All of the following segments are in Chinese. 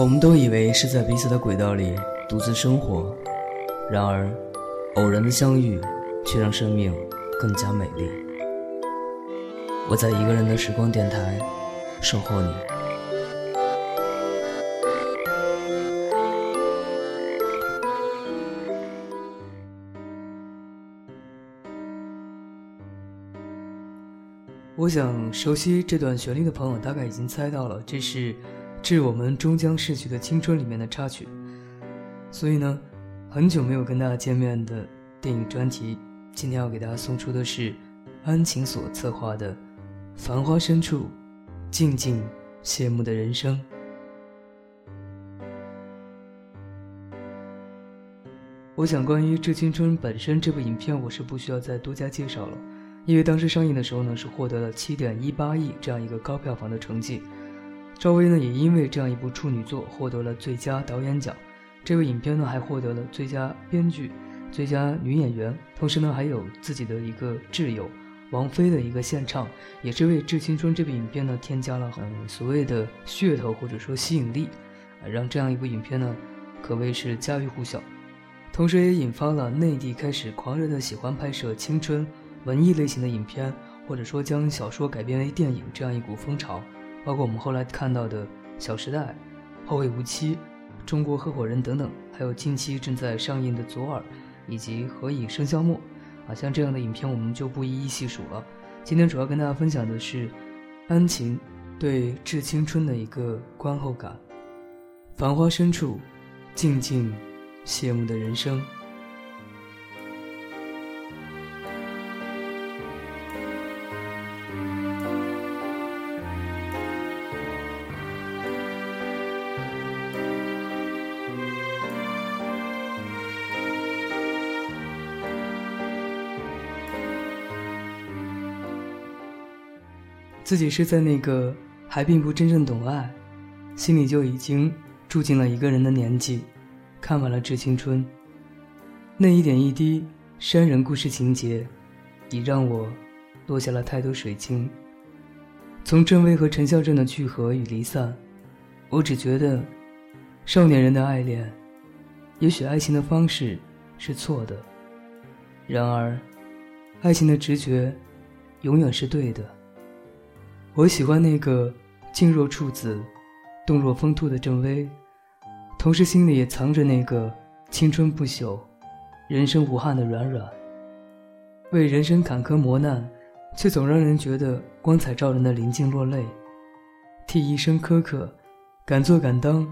我们都以为是在彼此的轨道里独自生活，然而，偶然的相遇却让生命更加美丽。我在一个人的时光电台守候你。我想，熟悉这段旋律的朋友大概已经猜到了，这是《致我们终将逝去的青春》里面的插曲。所以呢，很久没有跟大家见面的电影专题，今天要给大家送出的是安晴所策划的《繁花深处，静静谢幕的人生》。我想，关于《致青春》本身这部影片，我是不需要再多加介绍了。因为当时上映的时候呢，是获得了七点一八亿这样一个高票房的成绩。赵薇呢，也因为这样一部处女作获得了最佳导演奖。这部影片呢，还获得了最佳编剧、最佳女演员，同时呢，还有自己的一个挚友王菲的一个献唱，也是为《致青春》这部影片呢添加了很所谓的噱头或者说吸引力，啊让这样一部影片呢可谓是家喻户晓。同时也引发了内地开始狂热的喜欢拍摄青春。文艺类型的影片，或者说将小说改编为电影这样一股风潮，包括我们后来看到的《小时代》《后会无期》《中国合伙人》等等，还有近期正在上映的《左耳》以及《何以笙箫默》，啊，像这样的影片我们就不一一细数了。今天主要跟大家分享的是安晴对《致青春》的一个观后感。繁花深处，静静谢幕的人生。自己是在那个还并不真正懂爱，心里就已经住进了一个人的年纪，看完了《致青春》，那一点一滴山人故事情节，已让我落下了太多水晶。从郑薇和陈孝正的聚合与离散，我只觉得，少年人的爱恋，也许爱情的方式是错的，然而，爱情的直觉，永远是对的。我喜欢那个静若处子、动若疯兔的郑薇，同时心里也藏着那个青春不朽、人生无憾的软软。为人生坎坷磨难，却总让人觉得光彩照人的林静落泪；替一生苛刻、敢做敢当，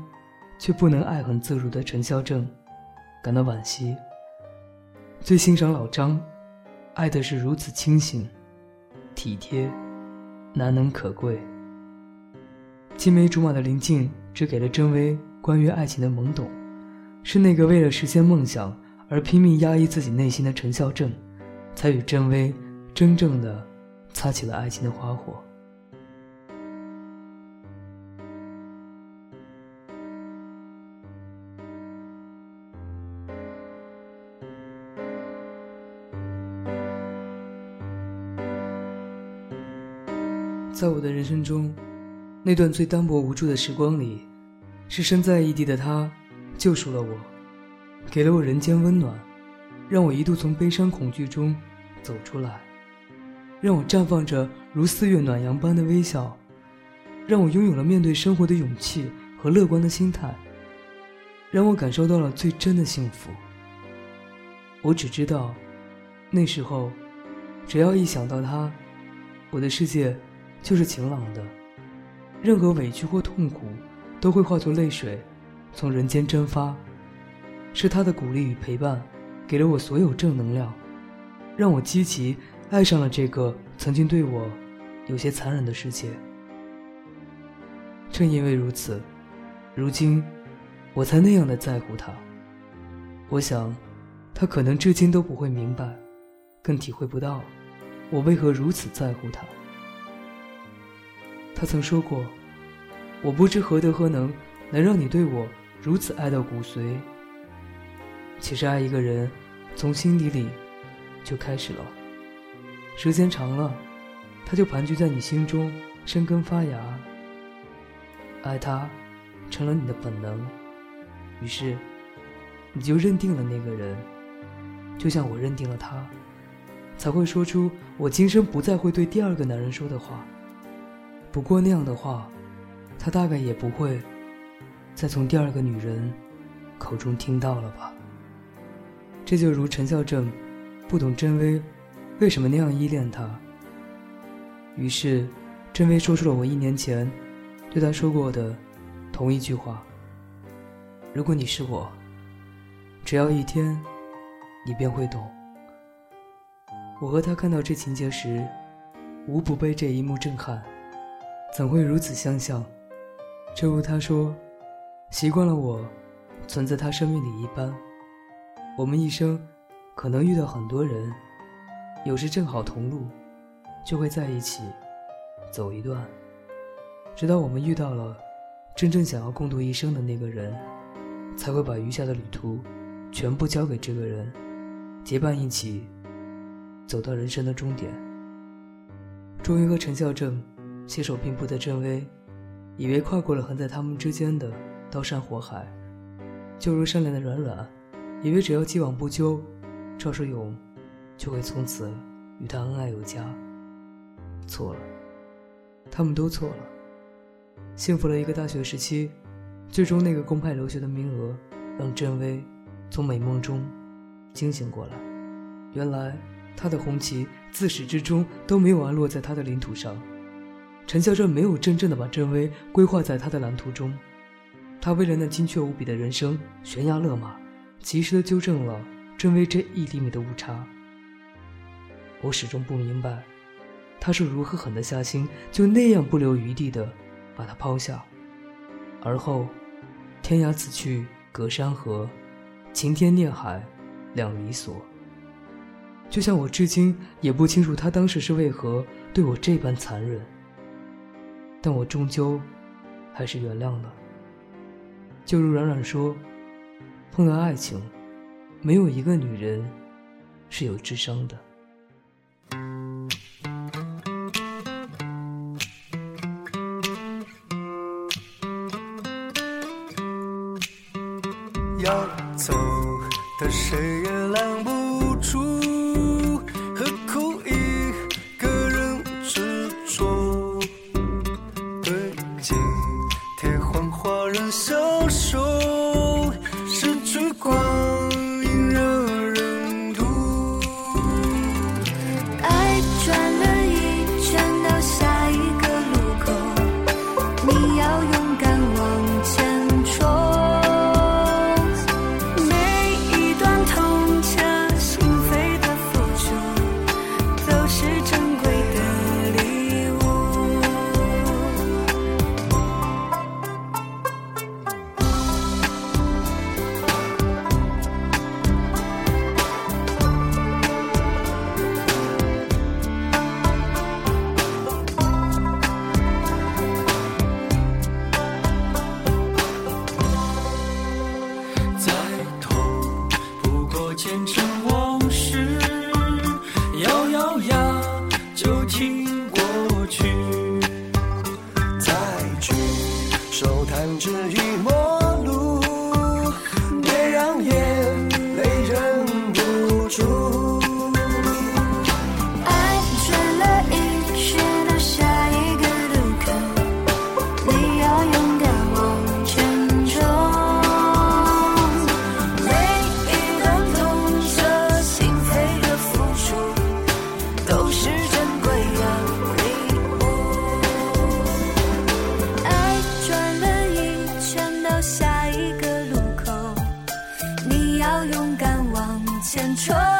却不能爱恨自如的陈孝正，感到惋惜。最欣赏老张，爱的是如此清醒、体贴。难能可贵。青梅竹马的林静只给了郑薇关于爱情的懵懂，是那个为了实现梦想而拼命压抑自己内心的陈孝正，才与郑薇真正的擦起了爱情的花火。在我的人生中，那段最单薄无助的时光里，是身在异地的他救赎了我，给了我人间温暖，让我一度从悲伤恐惧中走出来，让我绽放着如四月暖阳般的微笑，让我拥有了面对生活的勇气和乐观的心态，让我感受到了最真的幸福。我只知道，那时候，只要一想到他，我的世界。就是晴朗的，任何委屈或痛苦，都会化作泪水，从人间蒸发。是他的鼓励与陪伴，给了我所有正能量，让我积极爱上了这个曾经对我有些残忍的世界。正因为如此，如今我才那样的在乎他。我想，他可能至今都不会明白，更体会不到我为何如此在乎他。他曾说过：“我不知何德何能，能让你对我如此爱到骨髓。”其实爱一个人，从心底里就开始了。时间长了，他就盘踞在你心中，生根发芽。爱他，成了你的本能，于是你就认定了那个人，就像我认定了他，才会说出我今生不再会对第二个男人说的话。不过那样的话，他大概也不会再从第二个女人口中听到了吧。这就如陈孝正不懂甄薇为什么那样依恋他，于是甄薇说出了我一年前对他说过的。同一句话。如果你是我，只要一天，你便会懂。我和他看到这情节时，无不被这一幕震撼。怎会如此相像？正如他说，习惯了我存在他生命里一般。我们一生可能遇到很多人，有时正好同路，就会在一起走一段，直到我们遇到了。真正想要共度一生的那个人，才会把余下的旅途全部交给这个人，结伴一起走到人生的终点。终于和陈孝正携手并步的郑薇，以为跨过了横在他们之间的刀山火海，就如善良的软软，以为只要既往不咎，赵世勇就会从此与他恩爱有加。错了，他们都错了。幸福了一个大学时期，最终那个公派留学的名额，让郑薇从美梦中惊醒过来。原来他的红旗自始至终都没有安落在他的领土上。陈孝正没有真正的把郑薇规划在他的蓝图中，他为了那精确无比的人生悬崖勒马，及时的纠正了郑薇这一厘米的误差。我始终不明白，他是如何狠得下心，就那样不留余地的。把他抛下，而后，天涯此去隔山河，晴天孽海两离索。就像我至今也不清楚他当时是为何对我这般残忍，但我终究还是原谅了。就如软软说，碰到爱情，没有一个女人是有智商的。爱本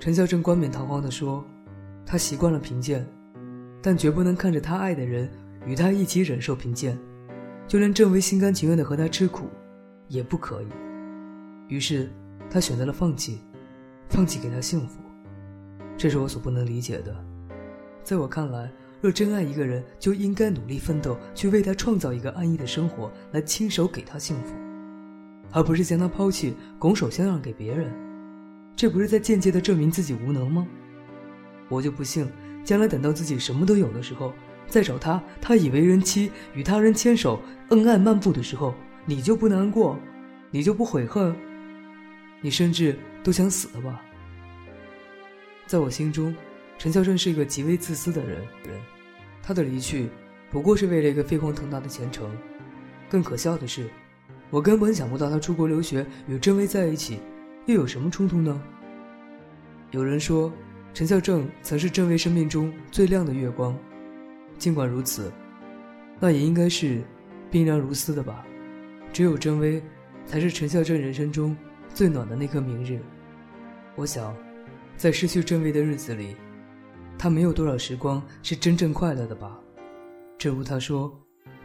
陈孝正冠冕堂皇地说：“他习惯了贫贱，但绝不能看着他爱的人与他一起忍受贫贱，就连郑薇心甘情愿地和他吃苦，也不可以。”于是，他选择了放弃，放弃给他幸福。这是我所不能理解的。在我看来，若真爱一个人，就应该努力奋斗，去为他创造一个安逸的生活，来亲手给他幸福，而不是将他抛弃，拱手相让给别人。这不是在间接的证明自己无能吗？我就不信，将来等到自己什么都有的时候，再找他，他已为人妻，与他人牵手恩爱漫步的时候，你就不难过，你就不悔恨，你甚至都想死了吧？在我心中。陈孝正是一个极为自私的人，人，他的离去不过是为了一个飞黄腾达的前程。更可笑的是，我根本想不到他出国留学与郑薇在一起，又有什么冲突呢？有人说，陈孝正曾是郑薇生命中最亮的月光，尽管如此，那也应该是冰凉如丝的吧。只有郑薇，才是陈孝正人生中最暖的那颗明日。我想，在失去郑薇的日子里。他没有多少时光是真正快乐的吧？正如他说，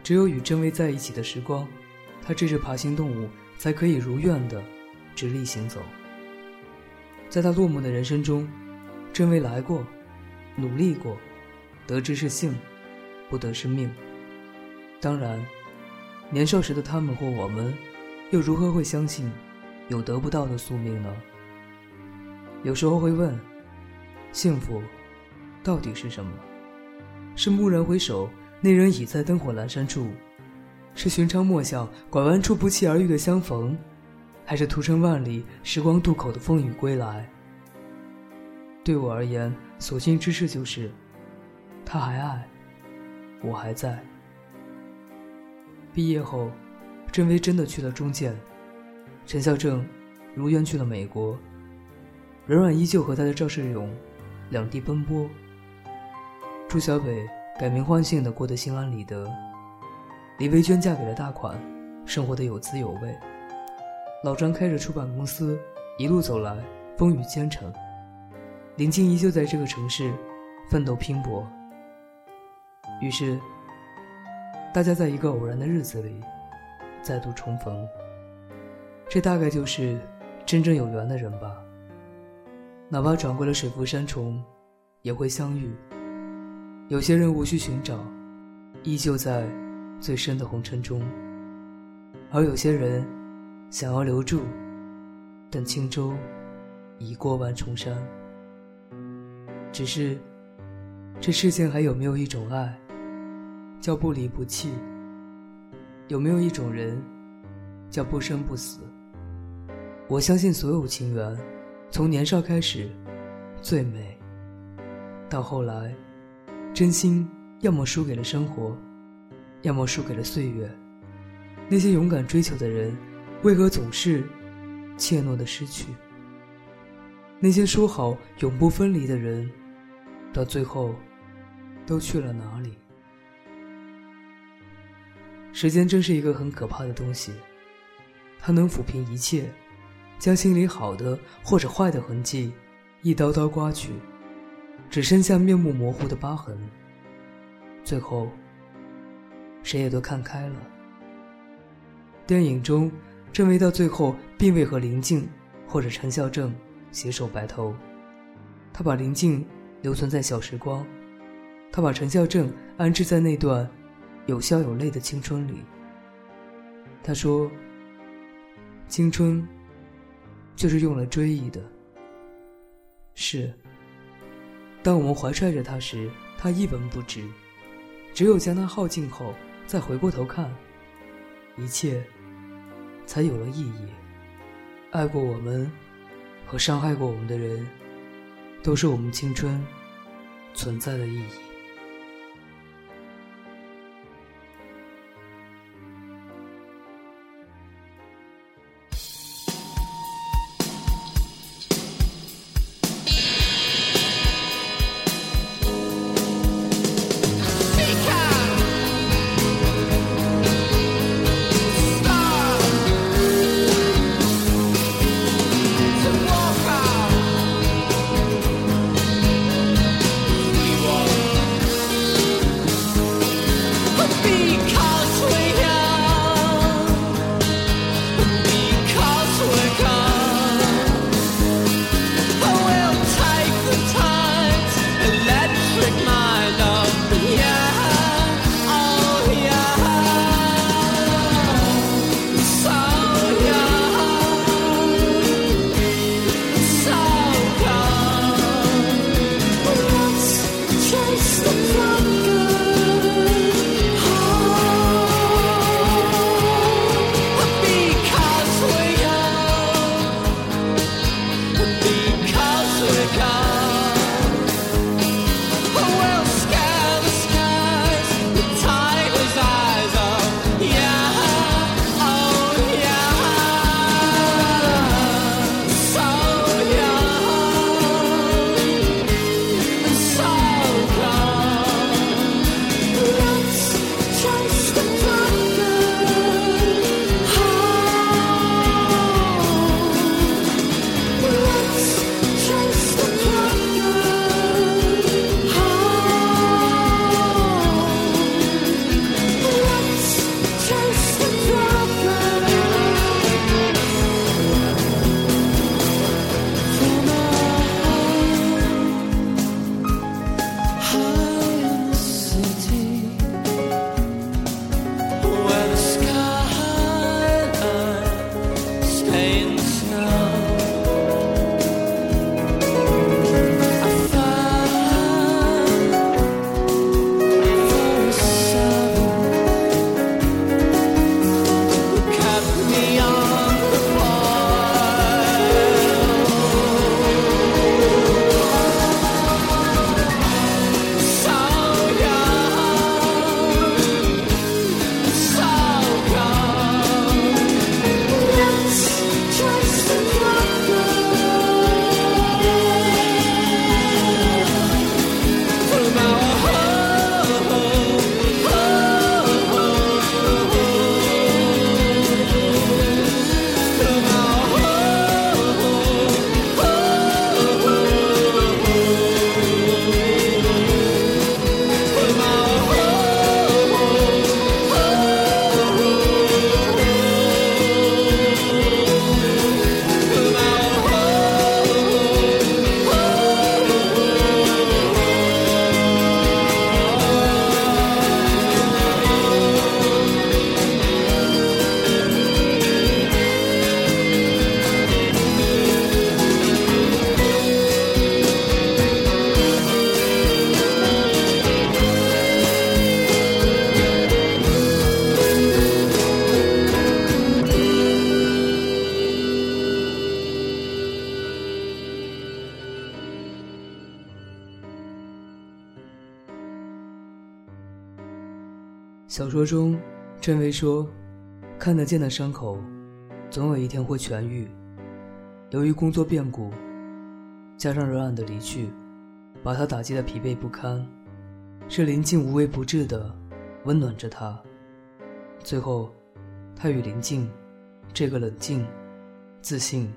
只有与真薇在一起的时光，他这只爬行动物才可以如愿的直立行走。在他落寞的人生中，真薇来过，努力过，得之是幸，不得是命。当然，年少时的他们或我们，又如何会相信有得不到的宿命呢？有时候会问，幸福。到底是什么？是蓦然回首，那人已在灯火阑珊处；是寻常陌巷，拐弯处不期而遇的相逢；还是途程万里，时光渡口的风雨归来？对我而言，所幸之事就是，他还爱，我还在。毕业后，郑薇真的去了中建，陈孝正如愿去了美国，软软依旧和他的赵世勇两地奔波。朱小北改名换姓的过得心安理得，李薇娟嫁给了大款，生活的有滋有味。老张开着出版公司，一路走来风雨兼程。林静依旧在这个城市奋斗拼搏。于是，大家在一个偶然的日子里再度重逢。这大概就是真正有缘的人吧。哪怕转过了水浮山重，也会相遇。有些人无需寻找，依旧在最深的红尘中；而有些人想要留住，但轻舟已过万重山。只是，这世间还有没有一种爱，叫不离不弃？有没有一种人，叫不生不死？我相信所有情缘，从年少开始，最美，到后来。真心要么输给了生活，要么输给了岁月。那些勇敢追求的人，为何总是怯懦的失去？那些说好永不分离的人，到最后都去了哪里？时间真是一个很可怕的东西，它能抚平一切，将心里好的或者坏的痕迹一刀刀刮去。只剩下面目模糊的疤痕。最后，谁也都看开了。电影中，郑薇到最后并未和林静或者陈孝正携手白头，他把林静留存在小时光，他把陈孝正安置在那段有笑有泪的青春里。他说：“青春，就是用来追忆的。”是。当我们怀揣着它时，它一文不值；只有将它耗尽后，再回过头看，一切才有了意义。爱过我们和伤害过我们的人，都是我们青春存在的意义。中，郑薇说：“看得见的伤口，总有一天会痊愈。”由于工作变故，加上软软的离去，把他打击的疲惫不堪。是林静无微不至的温暖着他。最后，他与林静，这个冷静、自信、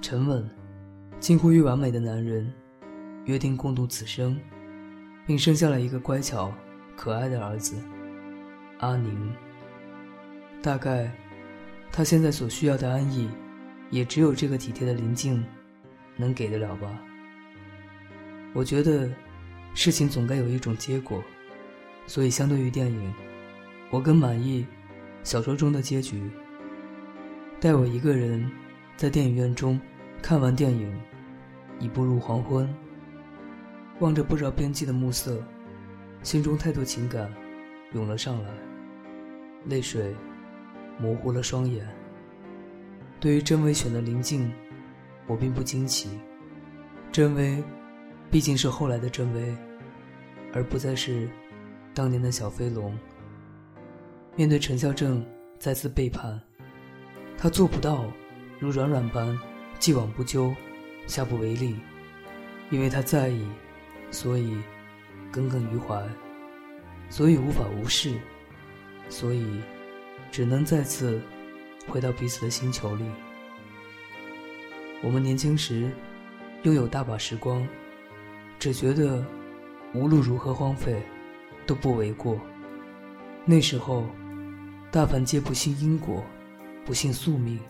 沉稳、近乎于完美的男人，约定共度此生，并生下了一个乖巧、可爱的儿子。阿宁，大概，他现在所需要的安逸，也只有这个体贴的林静，能给得了吧。我觉得，事情总该有一种结果，所以相对于电影，我更满意小说中的结局。待我一个人在电影院中看完电影，已步入黄昏，望着不着边际的暮色，心中太多情感涌了上来。泪水模糊了双眼。对于甄薇选的林静，我并不惊奇。甄薇毕竟是后来的甄薇，而不再是当年的小飞龙。面对陈孝正再次背叛，他做不到如软软般既往不咎、下不为例，因为他在意，所以耿耿于怀，所以无法无视。所以，只能再次回到彼此的星球里。我们年轻时拥有大把时光，只觉得无论如何荒废都不为过。那时候，大凡皆不信因果，不信宿命，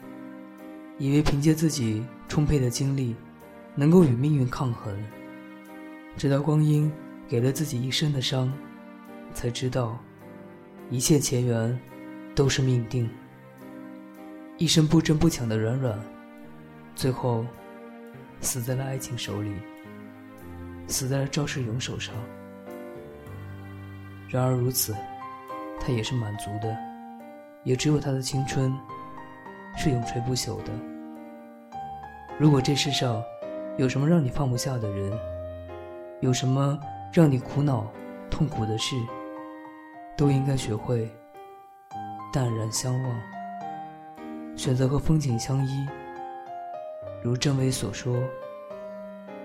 以为凭借自己充沛的精力能够与命运抗衡。直到光阴给了自己一身的伤，才知道。一切前缘，都是命定。一生不争不抢的软软，最后死在了爱情手里，死在了赵世勇手上。然而如此，他也是满足的，也只有他的青春是永垂不朽的。如果这世上有什么让你放不下的人，有什么让你苦恼痛苦的事，都应该学会淡然相望，选择和风景相依。如郑伟所说：“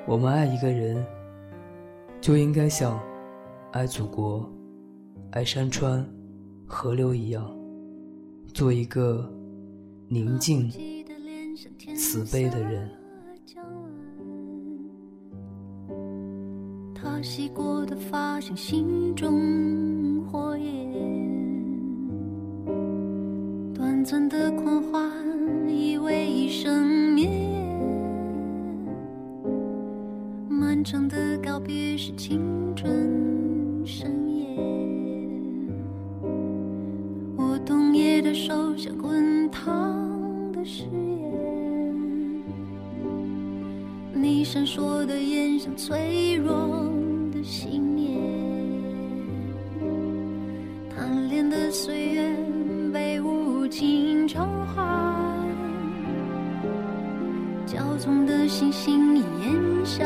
我们爱一个人，就应该像爱祖国、爱山川、河流一样，做一个宁静、慈悲的人。”他洗过的发像心中。火短暂的狂欢以为一生灭，漫长的告别是青春盛宴。我冬夜的手像滚烫的誓言，你闪烁的眼像脆弱的信念。贪恋的。岁月童话，骄纵的星星烟消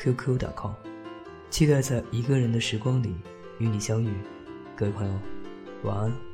qq.com，期待在一个人的时光里与你相遇，各位朋友，晚安。